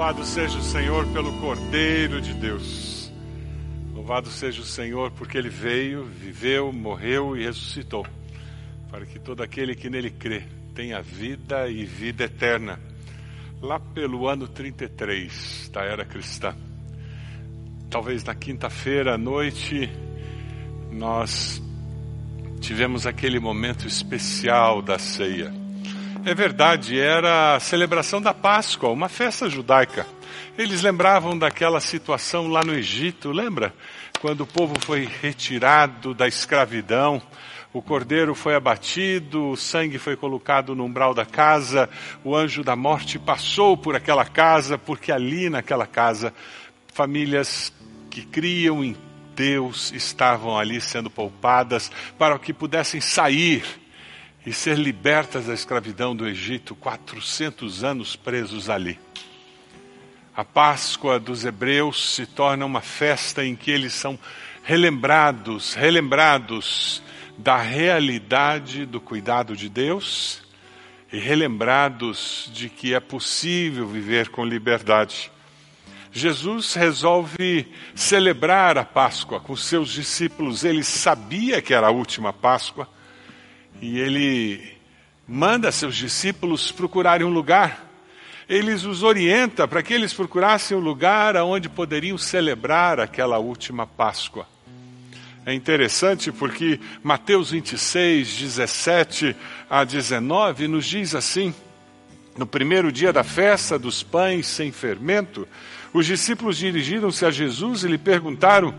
Louvado seja o Senhor pelo Cordeiro de Deus. Louvado seja o Senhor porque ele veio, viveu, morreu e ressuscitou, para que todo aquele que nele crê tenha vida e vida eterna. Lá pelo ano 33 da era cristã, talvez na quinta-feira à noite, nós tivemos aquele momento especial da ceia. É verdade, era a celebração da Páscoa, uma festa judaica. Eles lembravam daquela situação lá no Egito, lembra? Quando o povo foi retirado da escravidão, o cordeiro foi abatido, o sangue foi colocado no umbral da casa, o anjo da morte passou por aquela casa, porque ali naquela casa, famílias que criam em Deus estavam ali sendo poupadas para que pudessem sair e ser libertas da escravidão do Egito, 400 anos presos ali. A Páscoa dos Hebreus se torna uma festa em que eles são relembrados, relembrados da realidade do cuidado de Deus e relembrados de que é possível viver com liberdade. Jesus resolve celebrar a Páscoa com seus discípulos. Ele sabia que era a última Páscoa e ele manda seus discípulos procurarem um lugar. Ele os orienta para que eles procurassem um lugar onde poderiam celebrar aquela última Páscoa. É interessante porque Mateus 26, 17 a 19 nos diz assim: No primeiro dia da festa dos pães sem fermento, os discípulos dirigiram-se a Jesus e lhe perguntaram: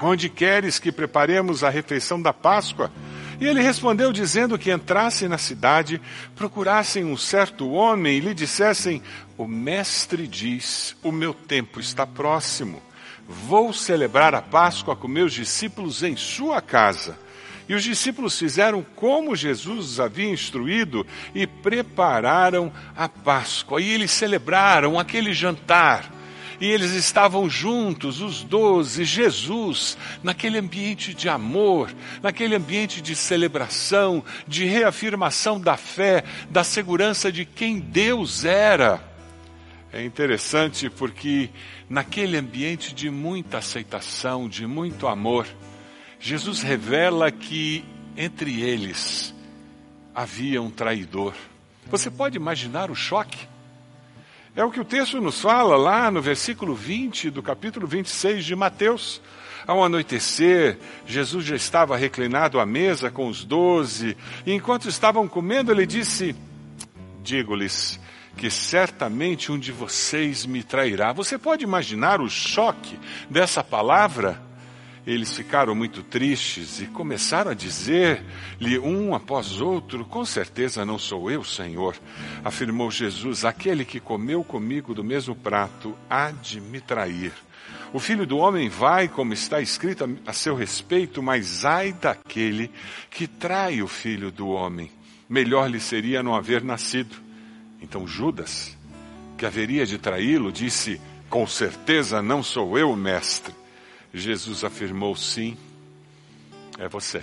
Onde queres que preparemos a refeição da Páscoa? E ele respondeu dizendo que entrassem na cidade, procurassem um certo homem e lhe dissessem: O mestre diz: O meu tempo está próximo. Vou celebrar a Páscoa com meus discípulos em sua casa. E os discípulos fizeram como Jesus os havia instruído e prepararam a Páscoa. E eles celebraram aquele jantar e eles estavam juntos, os doze, Jesus, naquele ambiente de amor, naquele ambiente de celebração, de reafirmação da fé, da segurança de quem Deus era. É interessante porque naquele ambiente de muita aceitação, de muito amor, Jesus revela que entre eles havia um traidor. Você pode imaginar o choque? É o que o texto nos fala lá no versículo 20 do capítulo 26 de Mateus. Ao anoitecer, Jesus já estava reclinado à mesa com os doze, e enquanto estavam comendo, ele disse: Digo-lhes que certamente um de vocês me trairá. Você pode imaginar o choque dessa palavra? Eles ficaram muito tristes e começaram a dizer-lhe um após outro: Com certeza não sou eu, Senhor. Afirmou Jesus: Aquele que comeu comigo do mesmo prato há de me trair. O filho do homem vai, como está escrito a seu respeito, mas ai daquele que trai o filho do homem. Melhor lhe seria não haver nascido. Então Judas, que haveria de traí-lo, disse: Com certeza não sou eu, mestre. Jesus afirmou: sim, é você.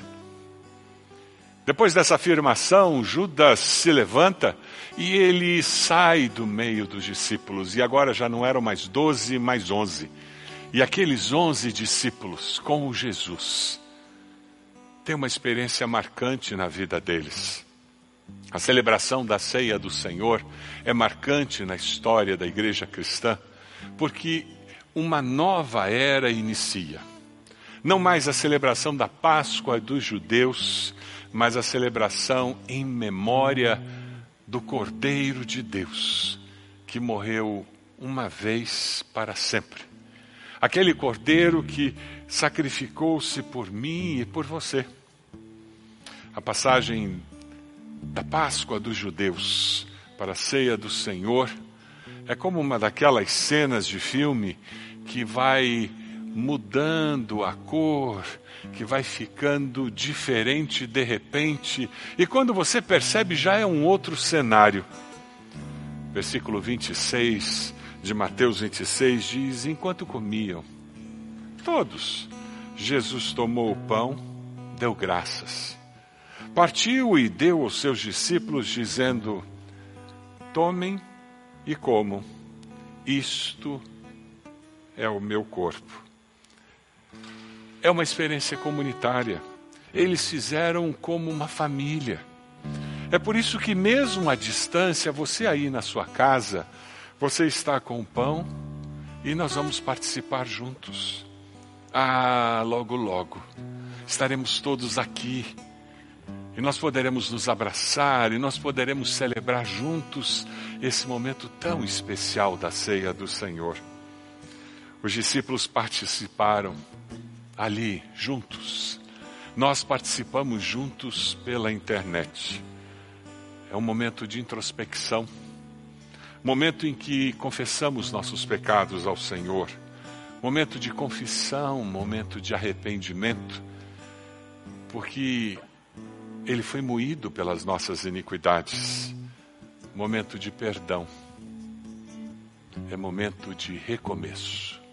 Depois dessa afirmação, Judas se levanta e ele sai do meio dos discípulos. E agora já não eram mais doze, mais onze. E aqueles onze discípulos com Jesus têm uma experiência marcante na vida deles. A celebração da ceia do Senhor é marcante na história da igreja cristã, porque uma nova era inicia. Não mais a celebração da Páscoa dos judeus, mas a celebração em memória do Cordeiro de Deus, que morreu uma vez para sempre. Aquele Cordeiro que sacrificou-se por mim e por você. A passagem da Páscoa dos judeus para a ceia do Senhor é como uma daquelas cenas de filme que vai mudando a cor, que vai ficando diferente de repente, e quando você percebe já é um outro cenário. Versículo 26 de Mateus 26 diz: Enquanto comiam, todos, Jesus tomou o pão, deu graças, partiu e deu aos seus discípulos, dizendo: Tomem e comam Isto é o meu corpo. É uma experiência comunitária. Eles fizeram como uma família. É por isso que, mesmo à distância, você aí na sua casa, você está com o pão e nós vamos participar juntos. Ah, logo, logo, estaremos todos aqui e nós poderemos nos abraçar e nós poderemos celebrar juntos esse momento tão especial da ceia do Senhor. Os discípulos participaram ali, juntos. Nós participamos juntos pela internet. É um momento de introspecção, momento em que confessamos nossos pecados ao Senhor, momento de confissão, momento de arrependimento, porque Ele foi moído pelas nossas iniquidades, momento de perdão, é momento de recomeço.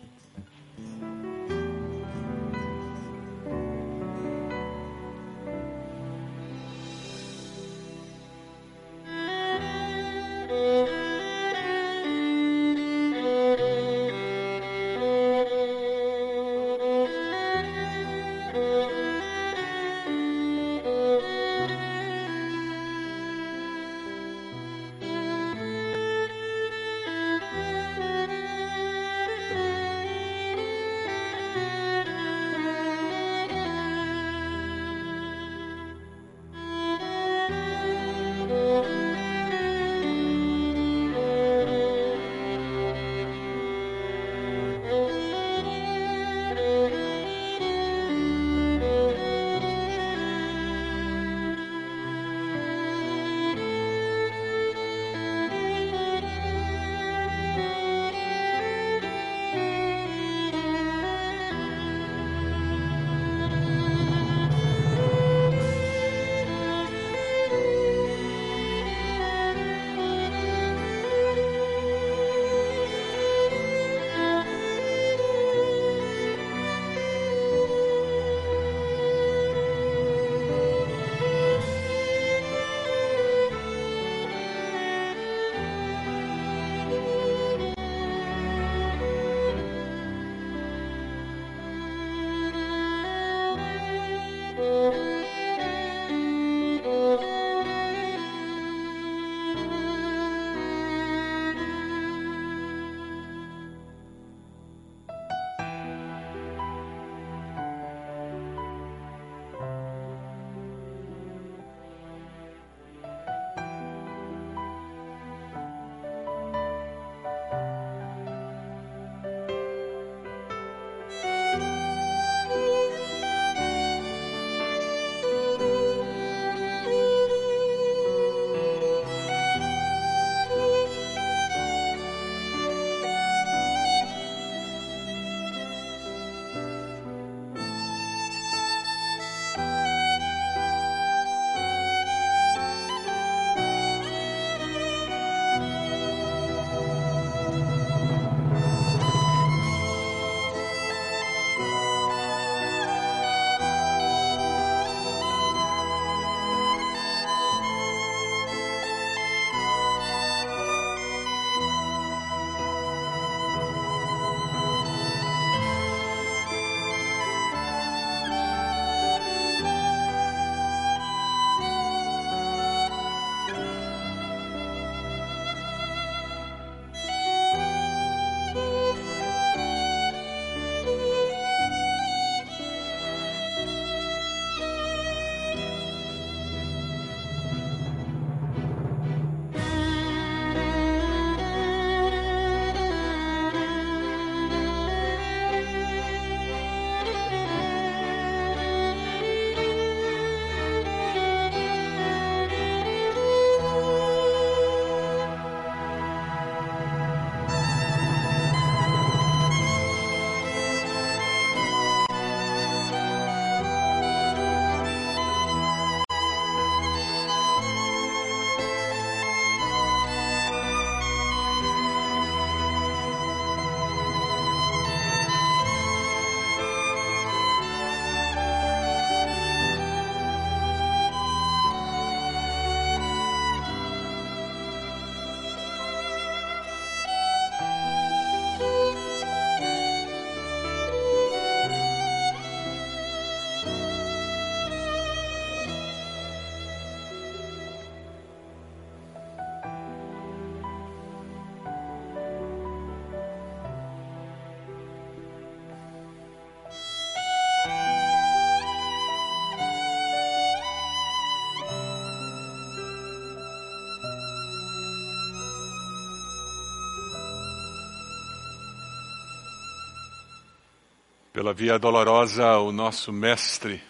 Pela via dolorosa, o nosso Mestre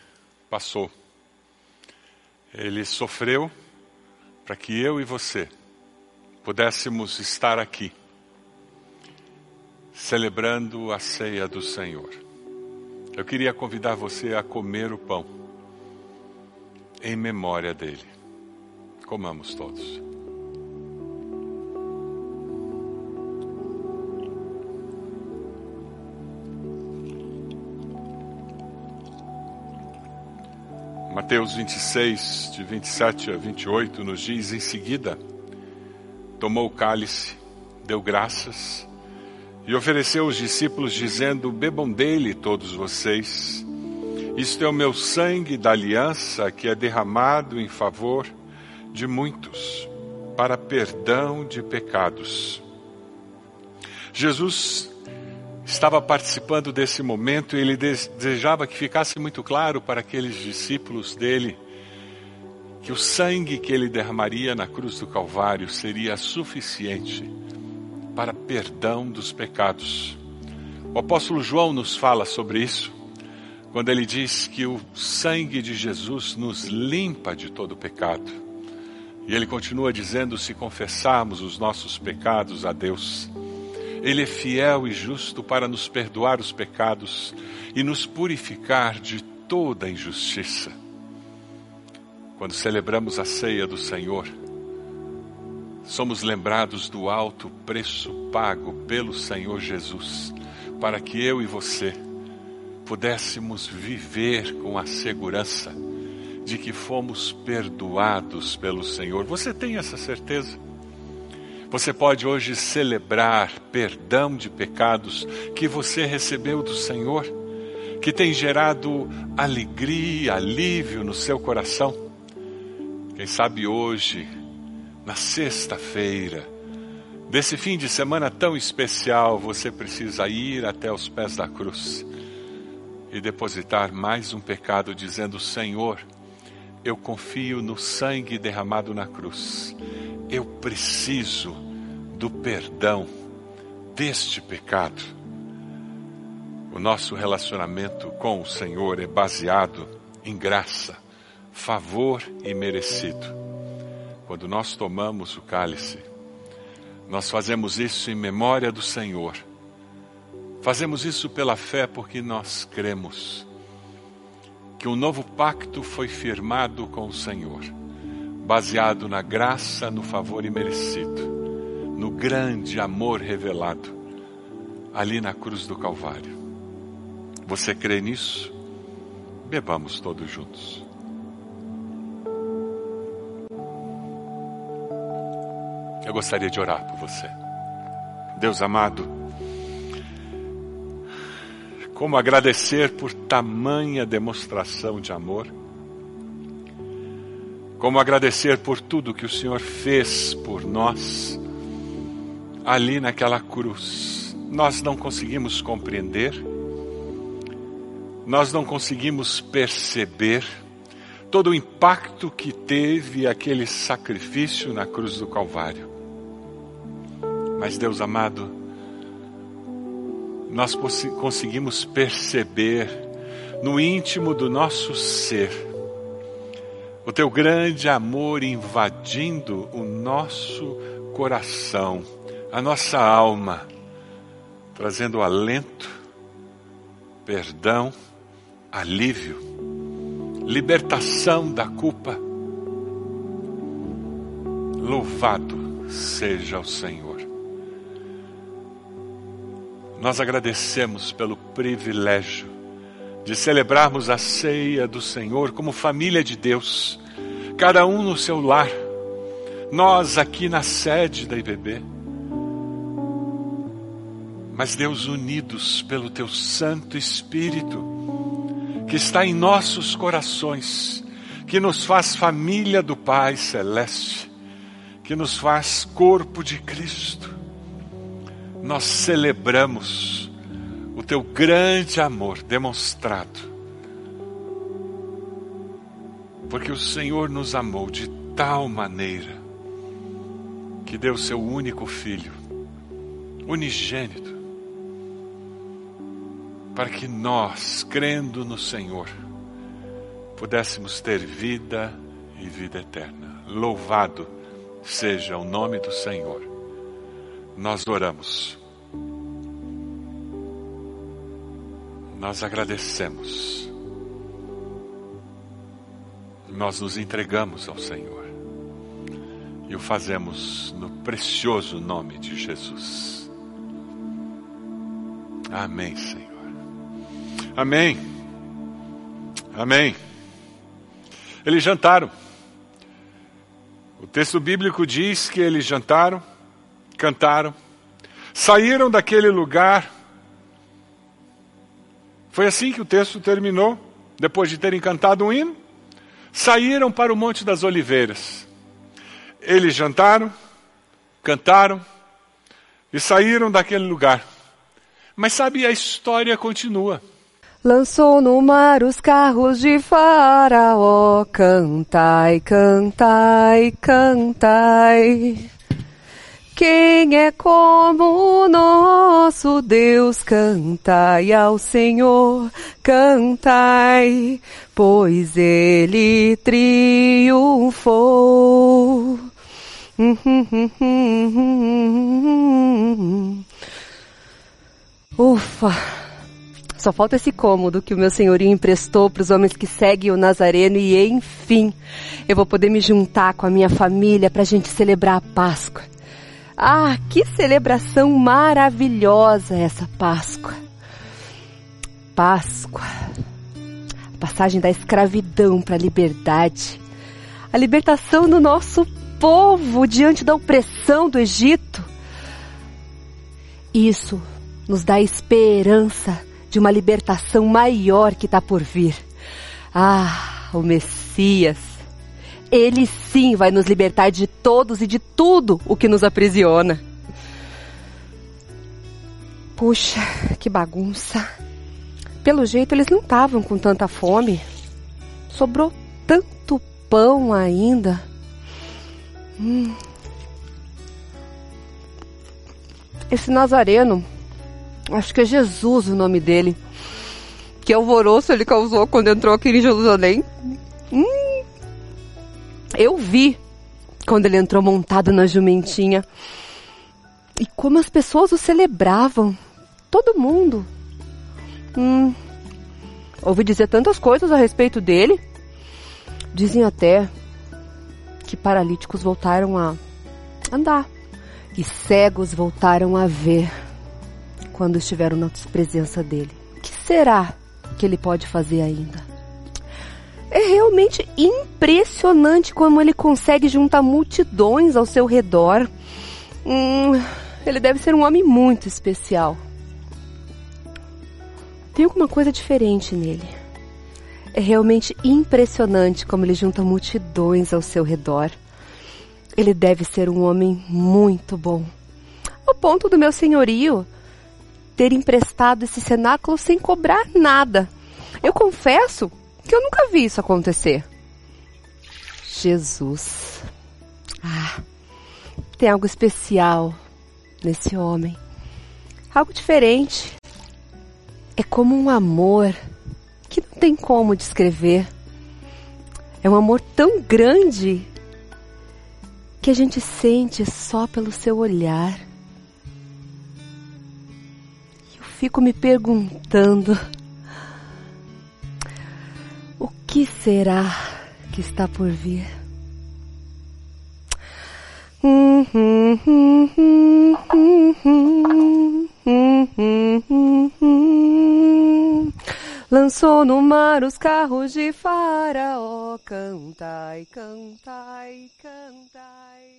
passou. Ele sofreu para que eu e você pudéssemos estar aqui, celebrando a ceia do Senhor. Eu queria convidar você a comer o pão, em memória dele. Comamos todos. Mateus 26, de 27 a 28, nos diz em seguida: tomou o cálice, deu graças e ofereceu aos discípulos, dizendo: Bebam dele todos vocês. Isto é o meu sangue da aliança que é derramado em favor de muitos, para perdão de pecados. Jesus estava participando desse momento e ele desejava que ficasse muito claro para aqueles discípulos dele que o sangue que ele derramaria na cruz do Calvário seria suficiente para perdão dos pecados. O apóstolo João nos fala sobre isso, quando ele diz que o sangue de Jesus nos limpa de todo pecado. E ele continua dizendo: se confessarmos os nossos pecados a Deus, ele é fiel e justo para nos perdoar os pecados e nos purificar de toda injustiça. Quando celebramos a ceia do Senhor, somos lembrados do alto preço pago pelo Senhor Jesus, para que eu e você pudéssemos viver com a segurança de que fomos perdoados pelo Senhor. Você tem essa certeza? Você pode hoje celebrar perdão de pecados que você recebeu do Senhor, que tem gerado alegria, alívio no seu coração. Quem sabe hoje, na sexta-feira, desse fim de semana tão especial, você precisa ir até os pés da cruz e depositar mais um pecado, dizendo: Senhor, eu confio no sangue derramado na cruz. Eu preciso do perdão deste pecado. O nosso relacionamento com o Senhor é baseado em graça, favor e merecido. Quando nós tomamos o cálice, nós fazemos isso em memória do Senhor. Fazemos isso pela fé porque nós cremos que um novo pacto foi firmado com o Senhor, baseado na graça, no favor imerecido no grande amor revelado ali na cruz do Calvário. Você crê nisso? Bebamos todos juntos. Eu gostaria de orar por você. Deus amado, como agradecer por tamanha demonstração de amor, como agradecer por tudo que o Senhor fez por nós ali naquela cruz. Nós não conseguimos compreender, nós não conseguimos perceber todo o impacto que teve aquele sacrifício na cruz do Calvário. Mas, Deus amado, nós conseguimos perceber no íntimo do nosso ser o teu grande amor invadindo o nosso coração a nossa alma, trazendo alento, perdão, alívio, libertação da culpa. Louvado seja o Senhor. Nós agradecemos pelo privilégio de celebrarmos a ceia do Senhor como família de Deus, cada um no seu lar, nós aqui na sede da IBB mas Deus, unidos pelo Teu Santo Espírito, que está em nossos corações, que nos faz família do Pai Celeste, que nos faz corpo de Cristo, nós celebramos Teu grande amor demonstrado, porque o Senhor nos amou de tal maneira que deu Seu único Filho, unigênito, para que nós, crendo no Senhor, pudéssemos ter vida e vida eterna. Louvado seja o nome do Senhor. Nós oramos. Nós agradecemos. Nós nos entregamos ao Senhor. E o fazemos no precioso nome de Jesus. Amém, Senhor. Amém. Amém. Eles jantaram. O texto bíblico diz que eles jantaram, cantaram, saíram daquele lugar. Foi assim que o texto terminou, depois de terem cantado um hino, saíram para o Monte das Oliveiras. Eles jantaram, cantaram e saíram daquele lugar. Mas sabe, a história continua. Lançou no mar os carros de Faraó, cantai, cantai, cantai. Quem é como o nosso Deus? Cantai ao Senhor, cantai, pois ele triunfou. Ufa! Só falta esse cômodo que o meu senhorio emprestou para os homens que seguem o Nazareno e, enfim, eu vou poder me juntar com a minha família para a gente celebrar a Páscoa. Ah, que celebração maravilhosa essa Páscoa! Páscoa, a passagem da escravidão para a liberdade, a libertação do nosso povo diante da opressão do Egito. Isso nos dá esperança de uma libertação maior que está por vir. Ah, o Messias. Ele sim vai nos libertar de todos e de tudo o que nos aprisiona. Puxa, que bagunça. Pelo jeito eles não estavam com tanta fome. Sobrou tanto pão ainda. Hum. Esse nazareno Acho que é Jesus o nome dele. Que alvoroço ele causou quando entrou aqui em Jerusalém. Hum, eu vi quando ele entrou montado na jumentinha. E como as pessoas o celebravam. Todo mundo. Hum, ouvi dizer tantas coisas a respeito dele. Dizem até que paralíticos voltaram a andar e cegos voltaram a ver quando estiveram na presença dele. O que será que ele pode fazer ainda? É realmente impressionante como ele consegue juntar multidões ao seu redor. Hum, ele deve ser um homem muito especial. Tem alguma coisa diferente nele. É realmente impressionante como ele junta multidões ao seu redor. Ele deve ser um homem muito bom. Ao ponto do meu senhorio ter emprestado esse cenáculo sem cobrar nada. Eu confesso que eu nunca vi isso acontecer. Jesus. Ah, tem algo especial nesse homem. Algo diferente. É como um amor que não tem como descrever. É um amor tão grande que a gente sente só pelo seu olhar fico me perguntando: que será que está por vir? Lançou no mar os carros de Faraó, cantai, cantai, cantai.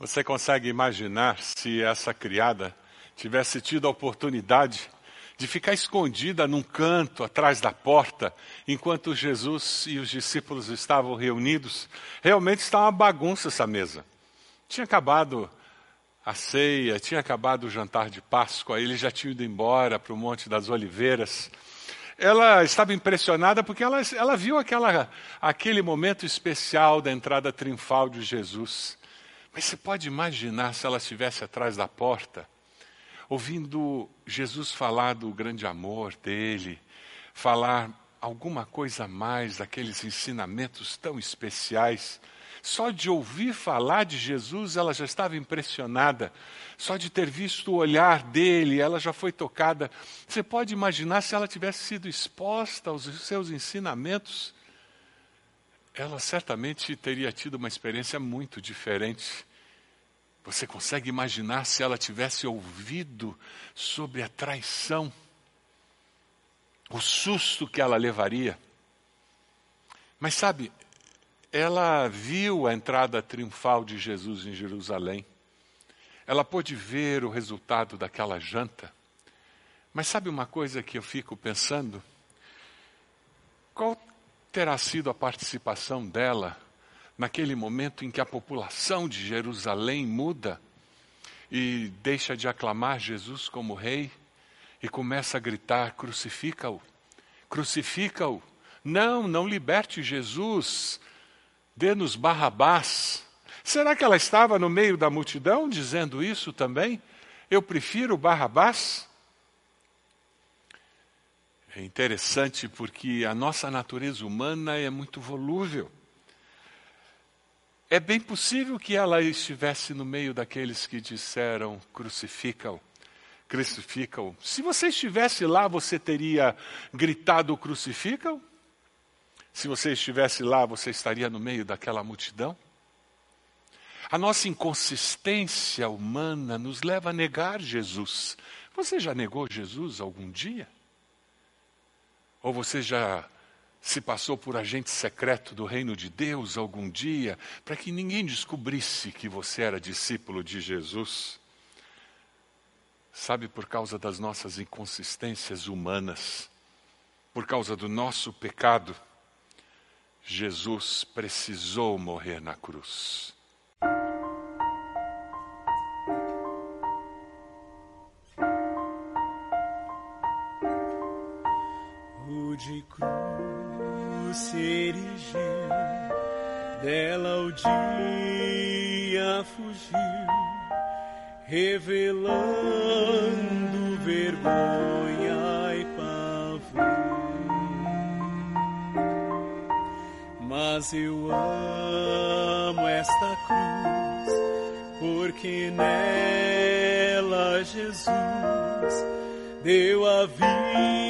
Você consegue imaginar se essa criada tivesse tido a oportunidade de ficar escondida num canto atrás da porta, enquanto Jesus e os discípulos estavam reunidos, realmente está uma bagunça essa mesa. Tinha acabado a ceia, tinha acabado o jantar de Páscoa, eles já tinham ido embora para o Monte das Oliveiras. Ela estava impressionada porque ela, ela viu aquela, aquele momento especial da entrada triunfal de Jesus. Mas você pode imaginar se ela estivesse atrás da porta? Ouvindo Jesus falar do grande amor dele, falar alguma coisa a mais daqueles ensinamentos tão especiais. Só de ouvir falar de Jesus, ela já estava impressionada. Só de ter visto o olhar dele, ela já foi tocada. Você pode imaginar se ela tivesse sido exposta aos seus ensinamentos? Ela certamente teria tido uma experiência muito diferente. Você consegue imaginar se ela tivesse ouvido sobre a traição? o susto que ela levaria. Mas sabe, ela viu a entrada triunfal de Jesus em Jerusalém. Ela pôde ver o resultado daquela janta. Mas sabe uma coisa que eu fico pensando? Qual terá sido a participação dela naquele momento em que a população de Jerusalém muda e deixa de aclamar Jesus como rei? e começa a gritar: crucifica-o, crucifica-o. Não, não liberte Jesus, dê-nos Barrabás. Será que ela estava no meio da multidão dizendo isso também? Eu prefiro Barrabás? É interessante porque a nossa natureza humana é muito volúvel. É bem possível que ela estivesse no meio daqueles que disseram: crucifica-o crucificam. Se você estivesse lá, você teria gritado crucificam? Se você estivesse lá, você estaria no meio daquela multidão? A nossa inconsistência humana nos leva a negar Jesus. Você já negou Jesus algum dia? Ou você já se passou por agente secreto do reino de Deus algum dia para que ninguém descobrisse que você era discípulo de Jesus? Sabe, por causa das nossas inconsistências humanas, por causa do nosso pecado, Jesus precisou morrer na cruz. Fugiu revelando vergonha e pavor. Mas eu amo esta cruz, porque nela Jesus deu a vida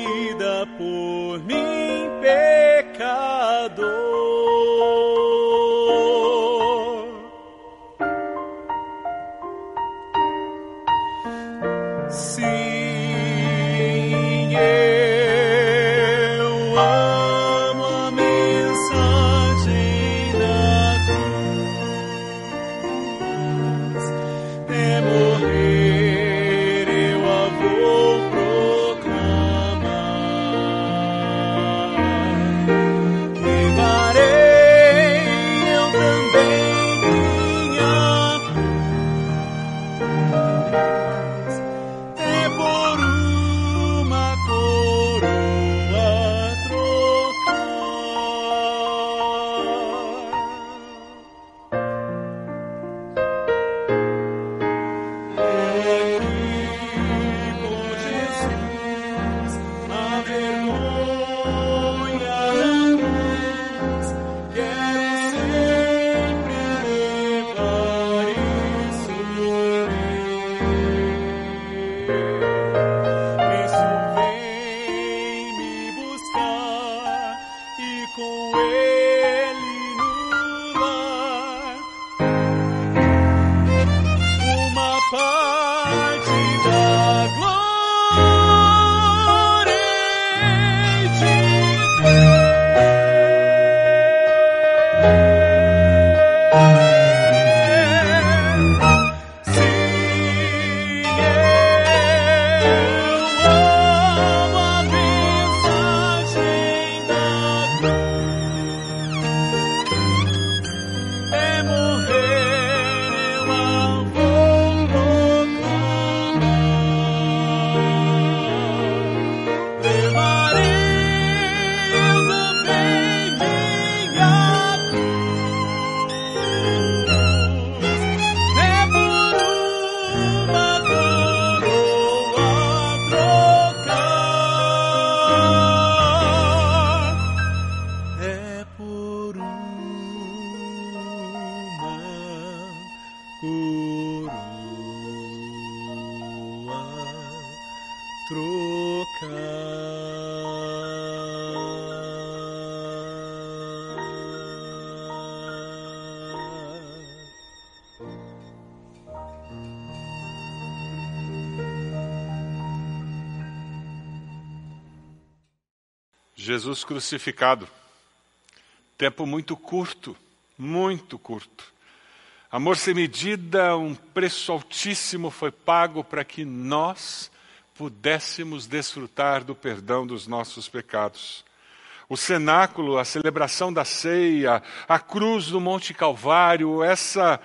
Jesus crucificado. Tempo muito curto, muito curto. Amor sem medida, um preço altíssimo foi pago para que nós pudéssemos desfrutar do perdão dos nossos pecados. O cenáculo, a celebração da ceia, a cruz do Monte Calvário, essa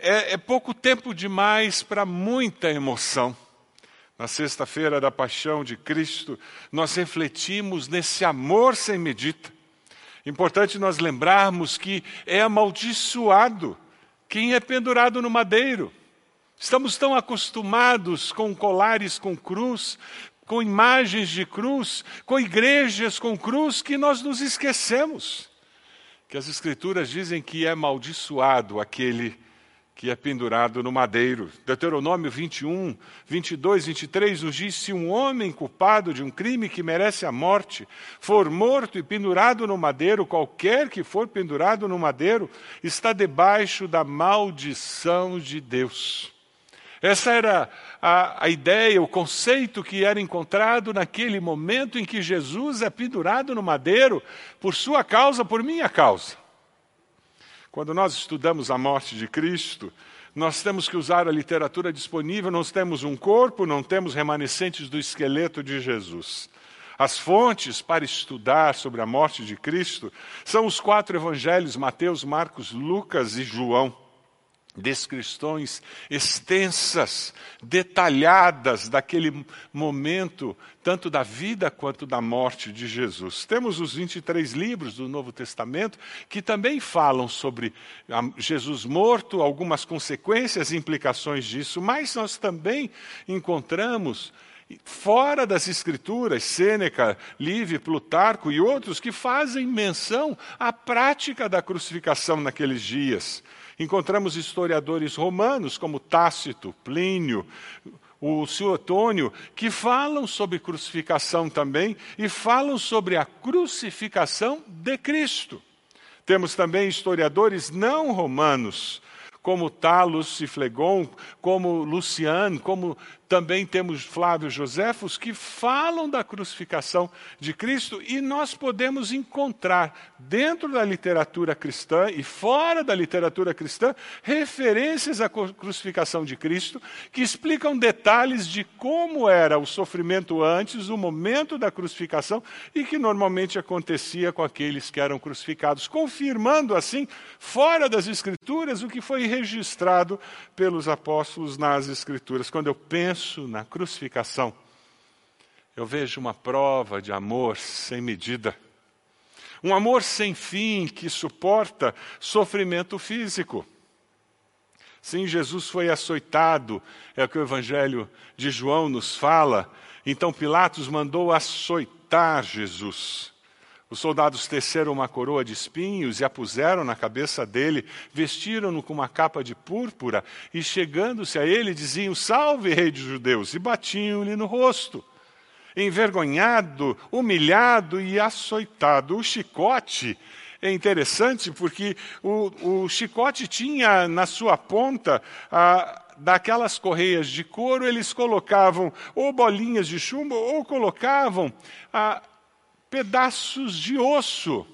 é, é pouco tempo demais para muita emoção. Na sexta-feira da paixão de Cristo, nós refletimos nesse amor sem medida. Importante nós lembrarmos que é amaldiçoado quem é pendurado no madeiro. Estamos tão acostumados com colares com cruz, com imagens de cruz, com igrejas com cruz, que nós nos esquecemos que as Escrituras dizem que é amaldiçoado aquele que é pendurado no madeiro. Deuteronômio 21, 22, 23 nos diz: se um homem culpado de um crime que merece a morte for morto e pendurado no madeiro, qualquer que for pendurado no madeiro está debaixo da maldição de Deus. Essa era a, a, ideia, o conceito que era encontrado naquele momento em que Jesus é pendurado no madeiro por sua causa, por minha causa. Quando nós estudamos a morte de Cristo, nós temos que usar a literatura disponível, nós temos um corpo, não temos remanescentes do esqueleto de Jesus. As fontes para estudar sobre a morte de Cristo são os quatro evangelhos, Mateus, Marcos, Lucas e João descrições extensas, detalhadas daquele momento, tanto da vida quanto da morte de Jesus. Temos os 23 livros do Novo Testamento que também falam sobre Jesus morto, algumas consequências e implicações disso, mas nós também encontramos fora das escrituras, Sêneca, Livre, Plutarco e outros que fazem menção à prática da crucificação naqueles dias. Encontramos historiadores romanos como Tácito, Plínio, o Suetônio, que falam sobre crucificação também e falam sobre a crucificação de Cristo. Temos também historiadores não romanos, como Talos e Flegon, como Luciano, como também temos Flávio Joséfos, que falam da crucificação de Cristo e nós podemos encontrar dentro da literatura cristã e fora da literatura cristã referências à crucificação de Cristo que explicam detalhes de como era o sofrimento antes, o momento da crucificação e que normalmente acontecia com aqueles que eram crucificados, confirmando assim, fora das Escrituras, o que foi registrado pelos apóstolos nas Escrituras. Quando eu penso na crucificação, eu vejo uma prova de amor sem medida. Um amor sem fim que suporta sofrimento físico. Sim, Jesus foi açoitado, é o que o Evangelho de João nos fala. Então Pilatos mandou açoitar Jesus. Os soldados teceram uma coroa de espinhos e a puseram na cabeça dele, vestiram-no com uma capa de púrpura e, chegando-se a ele, diziam: Salve, rei dos judeus! e batiam-lhe no rosto. Envergonhado, humilhado e açoitado. O chicote é interessante porque o, o chicote tinha na sua ponta. Daquelas correias de couro, eles colocavam ou bolinhas de chumbo ou colocavam a, pedaços de osso,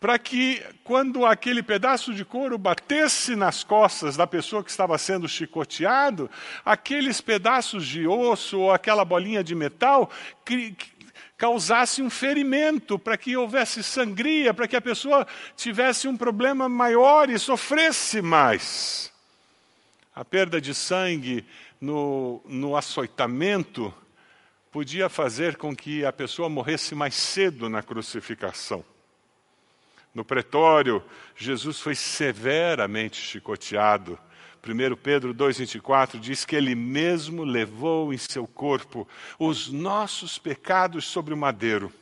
para que quando aquele pedaço de couro batesse nas costas da pessoa que estava sendo chicoteado, aqueles pedaços de osso ou aquela bolinha de metal causasse um ferimento, para que houvesse sangria, para que a pessoa tivesse um problema maior e sofresse mais. A perda de sangue no, no açoitamento podia fazer com que a pessoa morresse mais cedo na crucificação. No pretório, Jesus foi severamente chicoteado. 1 Pedro 2,24 diz que ele mesmo levou em seu corpo os nossos pecados sobre o madeiro.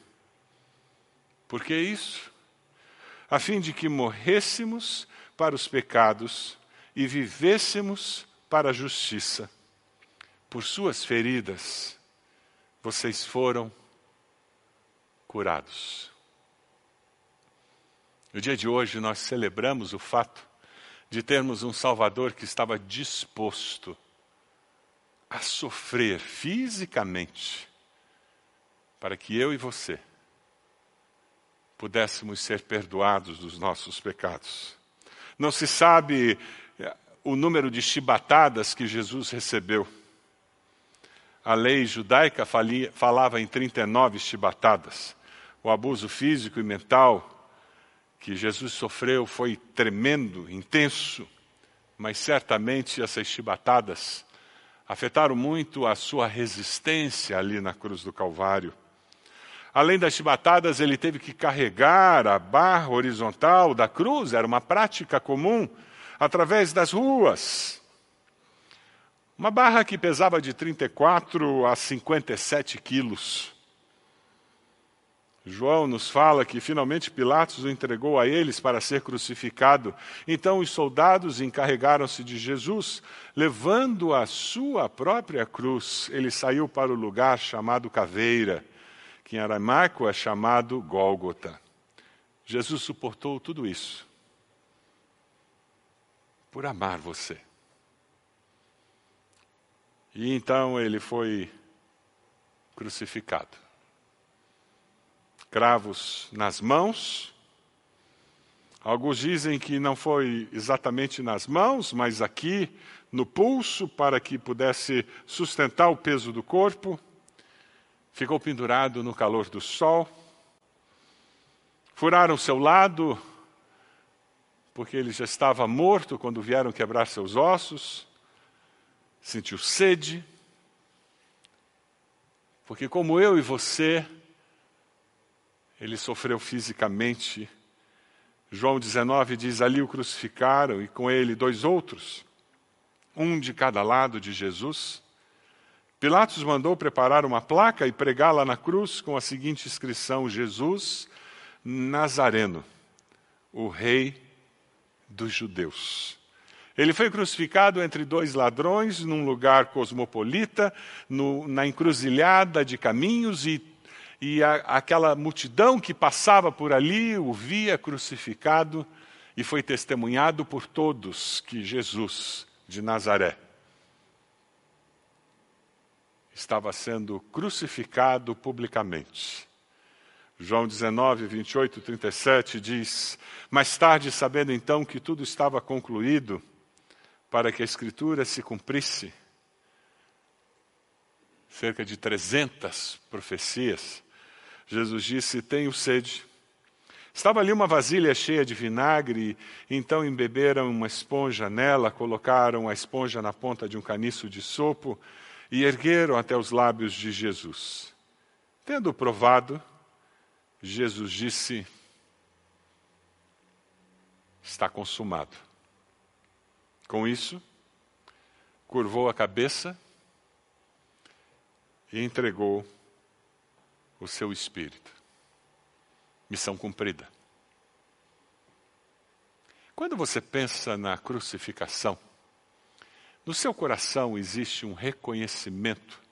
Por que isso? A fim de que morrêssemos para os pecados e vivêssemos para a justiça. Por suas feridas vocês foram curados. No dia de hoje, nós celebramos o fato de termos um Salvador que estava disposto a sofrer fisicamente para que eu e você pudéssemos ser perdoados dos nossos pecados. Não se sabe eh, o número de chibatadas que Jesus recebeu. A lei judaica falava em 39 chibatadas. O abuso físico e mental que Jesus sofreu foi tremendo, intenso, mas certamente essas chibatadas afetaram muito a sua resistência ali na cruz do Calvário. Além das chibatadas, ele teve que carregar a barra horizontal da cruz, era uma prática comum, através das ruas. Uma barra que pesava de 34 a 57 quilos. João nos fala que finalmente Pilatos o entregou a eles para ser crucificado. Então os soldados encarregaram-se de Jesus, levando a sua própria cruz. Ele saiu para o lugar chamado Caveira que em aramaico é chamado Gólgota. Jesus suportou tudo isso por amar você. E então ele foi crucificado. Cravos nas mãos. Alguns dizem que não foi exatamente nas mãos, mas aqui no pulso, para que pudesse sustentar o peso do corpo ficou pendurado no calor do sol. Furaram seu lado, porque ele já estava morto quando vieram quebrar seus ossos. Sentiu sede, porque, como eu e você, ele sofreu fisicamente. João 19 diz: Ali o crucificaram e com ele dois outros, um de cada lado de Jesus. Pilatos mandou preparar uma placa e pregá-la na cruz com a seguinte inscrição: Jesus Nazareno, o Rei dos Judeus. Ele foi crucificado entre dois ladrões, num lugar cosmopolita, no, na encruzilhada de caminhos, e, e a, aquela multidão que passava por ali o via crucificado, e foi testemunhado por todos que Jesus de Nazaré estava sendo crucificado publicamente. João 19, 28, 37 diz: Mais tarde, sabendo então que tudo estava concluído, para que a Escritura se cumprisse, cerca de 300 profecias, Jesus disse: Tenho sede. Estava ali uma vasilha cheia de vinagre, então embeberam uma esponja nela, colocaram a esponja na ponta de um caniço de sopo e ergueram até os lábios de Jesus. Tendo provado, Jesus disse: Está consumado. Com isso, curvou a cabeça e entregou o seu espírito. Missão cumprida. Quando você pensa na crucificação, no seu coração existe um reconhecimento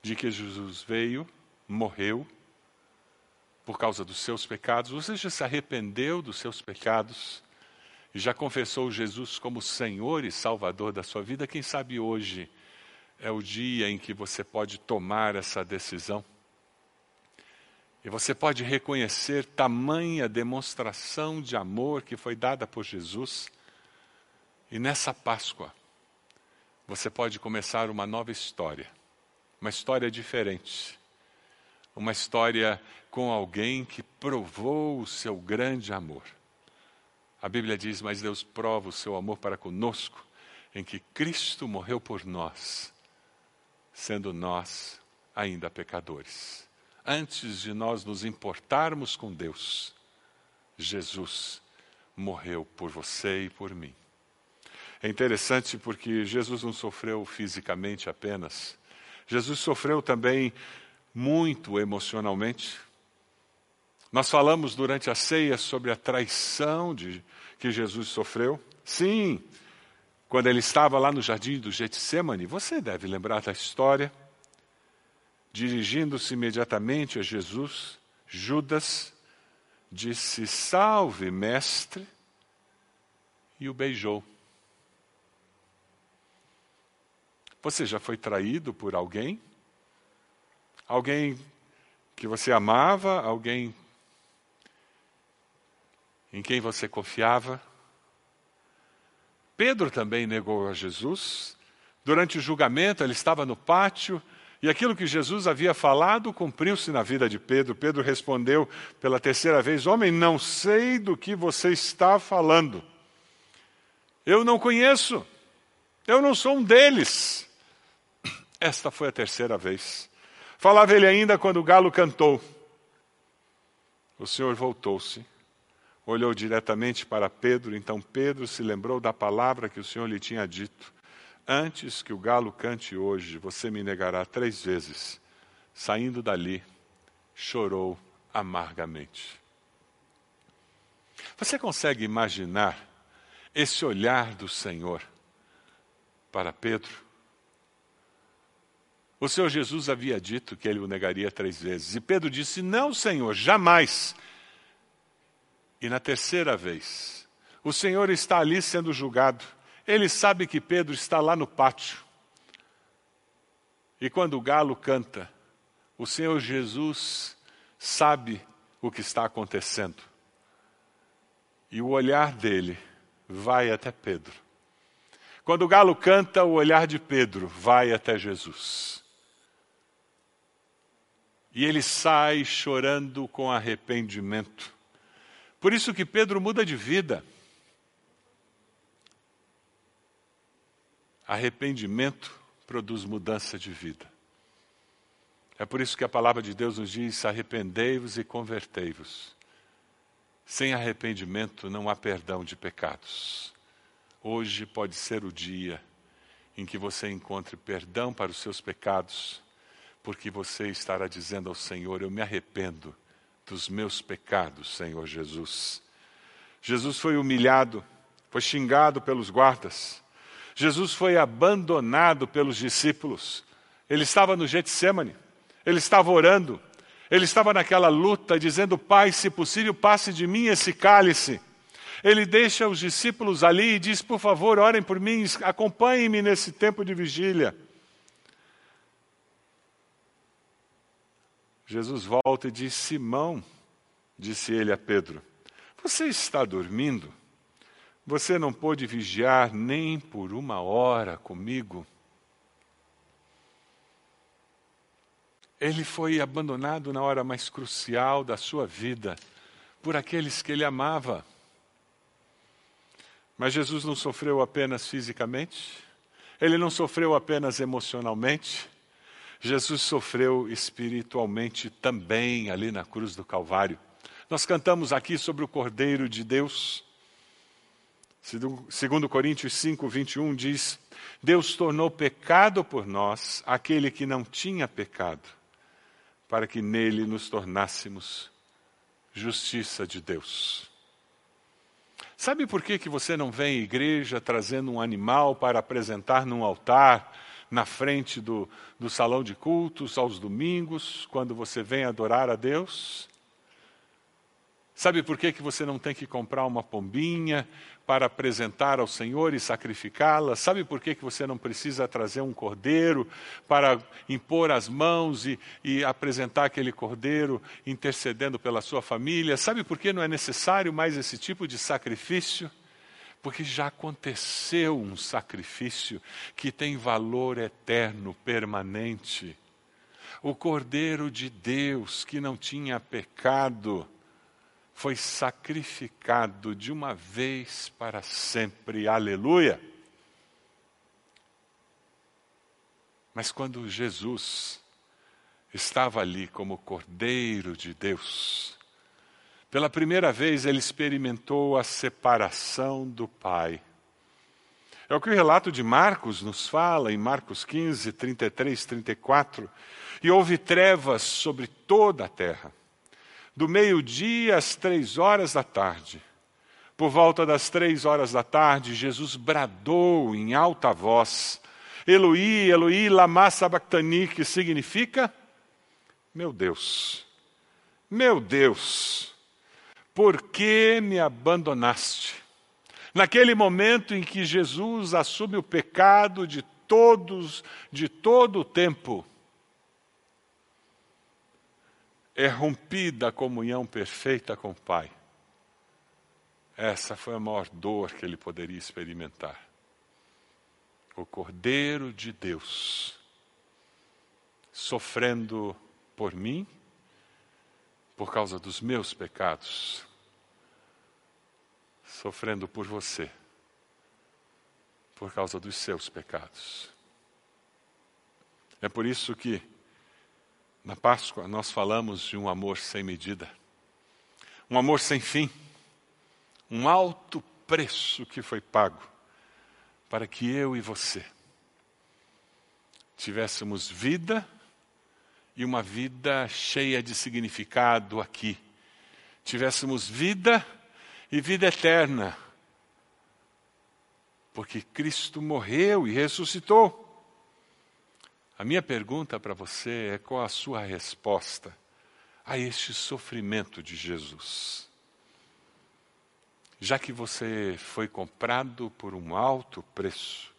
de que Jesus veio, morreu por causa dos seus pecados. Você já se arrependeu dos seus pecados já confessou Jesus como Senhor e Salvador da sua vida? Quem sabe hoje é o dia em que você pode tomar essa decisão. E você pode reconhecer tamanha demonstração de amor que foi dada por Jesus. E nessa Páscoa, você pode começar uma nova história, uma história diferente, uma história com alguém que provou o seu grande amor. A Bíblia diz: Mas Deus prova o seu amor para conosco, em que Cristo morreu por nós, sendo nós ainda pecadores. Antes de nós nos importarmos com Deus, Jesus morreu por você e por mim. É interessante porque Jesus não sofreu fisicamente apenas, Jesus sofreu também muito emocionalmente. Nós falamos durante a ceia sobre a traição de, que Jesus sofreu. Sim, quando ele estava lá no jardim do Getsemane, você deve lembrar da história. dirigindo-se imediatamente a Jesus, Judas disse: Salve, mestre, e o beijou. Você já foi traído por alguém? Alguém que você amava, alguém em quem você confiava? Pedro também negou a Jesus. Durante o julgamento, ele estava no pátio e aquilo que Jesus havia falado cumpriu-se na vida de Pedro. Pedro respondeu pela terceira vez: Homem, não sei do que você está falando. Eu não conheço. Eu não sou um deles. Esta foi a terceira vez. Falava ele ainda quando o galo cantou. O Senhor voltou-se, olhou diretamente para Pedro, então Pedro se lembrou da palavra que o Senhor lhe tinha dito: Antes que o galo cante hoje, você me negará três vezes. Saindo dali, chorou amargamente. Você consegue imaginar esse olhar do Senhor para Pedro? O Senhor Jesus havia dito que ele o negaria três vezes. E Pedro disse: Não, Senhor, jamais. E na terceira vez, o Senhor está ali sendo julgado. Ele sabe que Pedro está lá no pátio. E quando o galo canta, o Senhor Jesus sabe o que está acontecendo. E o olhar dele vai até Pedro. Quando o galo canta, o olhar de Pedro vai até Jesus. E ele sai chorando com arrependimento. Por isso que Pedro muda de vida. Arrependimento produz mudança de vida. É por isso que a palavra de Deus nos diz: arrependei-vos e convertei-vos. Sem arrependimento não há perdão de pecados. Hoje pode ser o dia em que você encontre perdão para os seus pecados porque você estará dizendo ao Senhor: Eu me arrependo dos meus pecados, Senhor Jesus. Jesus foi humilhado, foi xingado pelos guardas. Jesus foi abandonado pelos discípulos. Ele estava no Getsemane, ele estava orando, ele estava naquela luta, dizendo: Pai, se possível, passe de mim esse cálice. Ele deixa os discípulos ali e diz: Por favor, orem por mim, acompanhem-me nesse tempo de vigília. Jesus volta e diz: Simão, disse ele a Pedro, você está dormindo? Você não pôde vigiar nem por uma hora comigo? Ele foi abandonado na hora mais crucial da sua vida por aqueles que ele amava. Mas Jesus não sofreu apenas fisicamente, ele não sofreu apenas emocionalmente, Jesus sofreu espiritualmente também ali na cruz do Calvário. Nós cantamos aqui sobre o Cordeiro de Deus. Segundo Coríntios 5, 21 diz, Deus tornou pecado por nós aquele que não tinha pecado, para que nele nos tornássemos justiça de Deus. Sabe por que, que você não vem à igreja trazendo um animal para apresentar num altar, na frente do, do salão de cultos aos domingos, quando você vem adorar a Deus? Sabe por que, que você não tem que comprar uma pombinha para apresentar ao Senhor e sacrificá-la? Sabe por que, que você não precisa trazer um cordeiro para impor as mãos e, e apresentar aquele cordeiro intercedendo pela sua família? Sabe por que não é necessário mais esse tipo de sacrifício? Porque já aconteceu um sacrifício que tem valor eterno, permanente. O Cordeiro de Deus, que não tinha pecado, foi sacrificado de uma vez para sempre. Aleluia! Mas quando Jesus estava ali como Cordeiro de Deus, pela primeira vez ele experimentou a separação do Pai. É o que o relato de Marcos nos fala, em Marcos 15, 33, 34. E houve trevas sobre toda a terra, do meio-dia às três horas da tarde. Por volta das três horas da tarde, Jesus bradou em alta voz: Eloi, Eloi, lama sabachthani, que significa: meu Deus, meu Deus, por que me abandonaste? Naquele momento em que Jesus assume o pecado de todos, de todo o tempo, é rompida a comunhão perfeita com o Pai. Essa foi a maior dor que ele poderia experimentar. O Cordeiro de Deus sofrendo por mim, por causa dos meus pecados, sofrendo por você, por causa dos seus pecados. É por isso que na Páscoa nós falamos de um amor sem medida, um amor sem fim, um alto preço que foi pago para que eu e você tivéssemos vida e uma vida cheia de significado aqui. Tivéssemos vida e vida eterna. Porque Cristo morreu e ressuscitou. A minha pergunta para você é qual a sua resposta a este sofrimento de Jesus? Já que você foi comprado por um alto preço,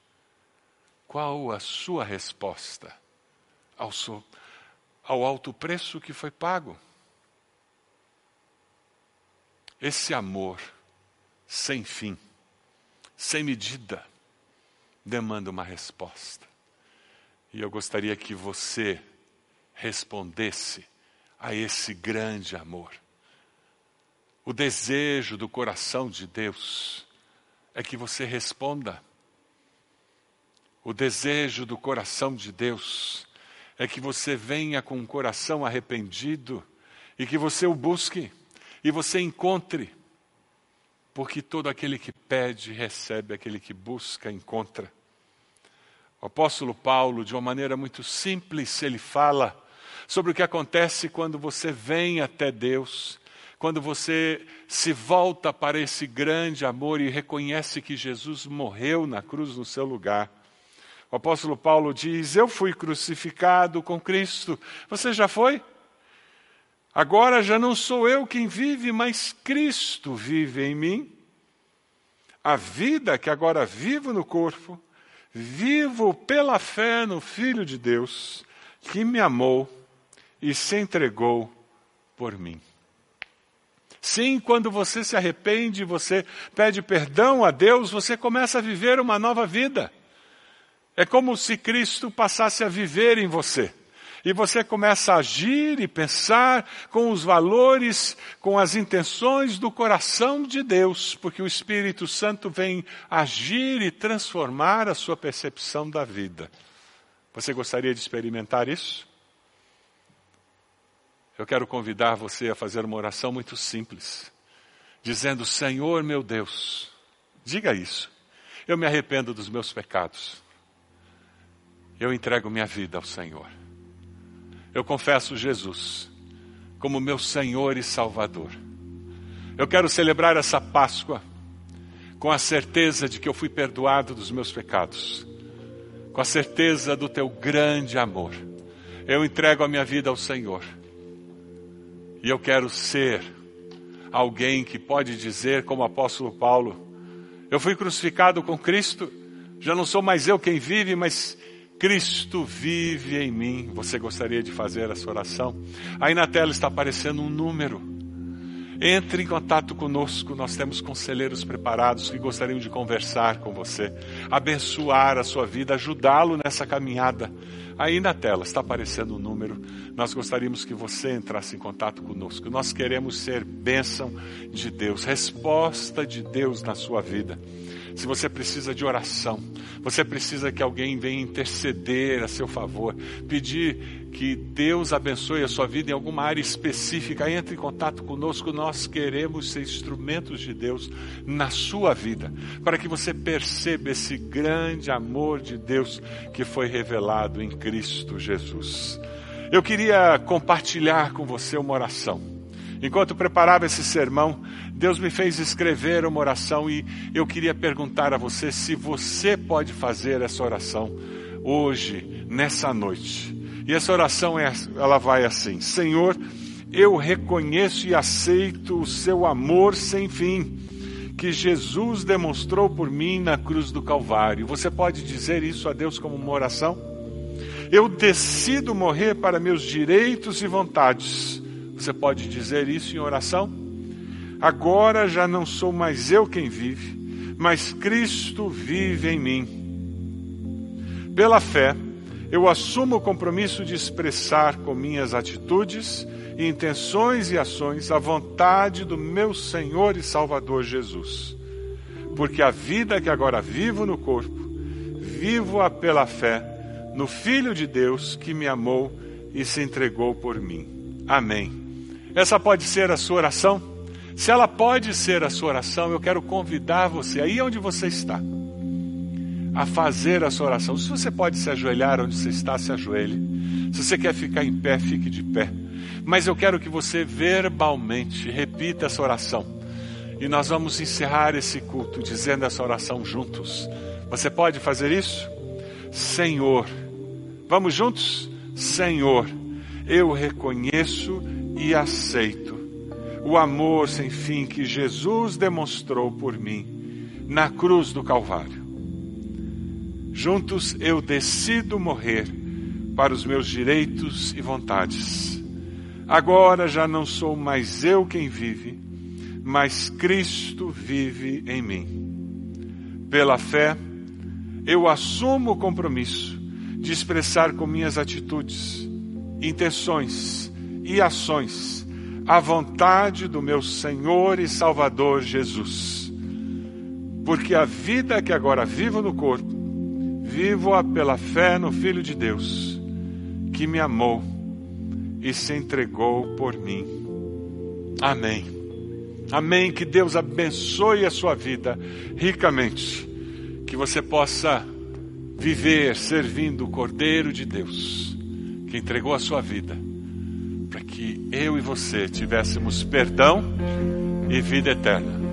qual a sua resposta ao, so, ao alto preço que foi pago? Esse amor sem fim, sem medida, demanda uma resposta. E eu gostaria que você respondesse a esse grande amor. O desejo do coração de Deus é que você responda. O desejo do coração de Deus é que você venha com um coração arrependido e que você o busque e você encontre. Porque todo aquele que pede, recebe, aquele que busca, encontra. O apóstolo Paulo, de uma maneira muito simples, ele fala sobre o que acontece quando você vem até Deus, quando você se volta para esse grande amor e reconhece que Jesus morreu na cruz no seu lugar. O apóstolo Paulo diz: Eu fui crucificado com Cristo. Você já foi? Agora já não sou eu quem vive, mas Cristo vive em mim. A vida que agora vivo no corpo, Vivo pela fé no Filho de Deus, que me amou e se entregou por mim. Sim, quando você se arrepende, você pede perdão a Deus, você começa a viver uma nova vida. É como se Cristo passasse a viver em você e você começa a agir e pensar com os valores, com as intenções do coração de Deus, porque o Espírito Santo vem agir e transformar a sua percepção da vida. Você gostaria de experimentar isso? Eu quero convidar você a fazer uma oração muito simples, dizendo: Senhor meu Deus, diga isso. Eu me arrependo dos meus pecados. Eu entrego minha vida ao Senhor eu confesso Jesus como meu Senhor e Salvador. Eu quero celebrar essa Páscoa com a certeza de que eu fui perdoado dos meus pecados, com a certeza do teu grande amor. Eu entrego a minha vida ao Senhor e eu quero ser alguém que pode dizer, como o apóstolo Paulo: Eu fui crucificado com Cristo, já não sou mais eu quem vive, mas Cristo vive em mim. Você gostaria de fazer essa oração? Aí na tela está aparecendo um número. Entre em contato conosco, nós temos conselheiros preparados que gostariam de conversar com você, abençoar a sua vida, ajudá-lo nessa caminhada. Aí na tela está aparecendo um número. Nós gostaríamos que você entrasse em contato conosco. Nós queremos ser bênção de Deus, resposta de Deus na sua vida se você precisa de oração, você precisa que alguém venha interceder a seu favor, pedir que Deus abençoe a sua vida em alguma área específica, entre em contato conosco. Nós queremos ser instrumentos de Deus na sua vida, para que você perceba esse grande amor de Deus que foi revelado em Cristo Jesus. Eu queria compartilhar com você uma oração. Enquanto preparava esse sermão, Deus me fez escrever uma oração e eu queria perguntar a você se você pode fazer essa oração hoje, nessa noite. E essa oração é, ela vai assim: Senhor, eu reconheço e aceito o seu amor sem fim que Jesus demonstrou por mim na cruz do Calvário. Você pode dizer isso a Deus como uma oração? Eu decido morrer para meus direitos e vontades. Você pode dizer isso em oração? Agora já não sou mais eu quem vive, mas Cristo vive em mim. Pela fé, eu assumo o compromisso de expressar com minhas atitudes, intenções e ações a vontade do meu Senhor e Salvador Jesus. Porque a vida que agora vivo no corpo, vivo-a pela fé no Filho de Deus que me amou e se entregou por mim. Amém. Essa pode ser a sua oração? Se ela pode ser a sua oração, eu quero convidar você, aí onde você está, a fazer a sua oração. Se você pode se ajoelhar onde você está, se ajoelhe. Se você quer ficar em pé, fique de pé. Mas eu quero que você verbalmente repita essa oração. E nós vamos encerrar esse culto dizendo essa oração juntos. Você pode fazer isso? Senhor, vamos juntos? Senhor, eu reconheço e aceito o amor sem fim que Jesus demonstrou por mim na cruz do Calvário. Juntos eu decido morrer para os meus direitos e vontades. Agora já não sou mais eu quem vive, mas Cristo vive em mim. Pela fé, eu assumo o compromisso de expressar com minhas atitudes, intenções e ações a vontade do meu Senhor e Salvador Jesus. Porque a vida que agora vivo no corpo, Vivo-a pela fé no Filho de Deus, que me amou e se entregou por mim. Amém. Amém. Que Deus abençoe a sua vida ricamente. Que você possa viver servindo o Cordeiro de Deus, que entregou a sua vida, que eu e você tivéssemos perdão e vida eterna.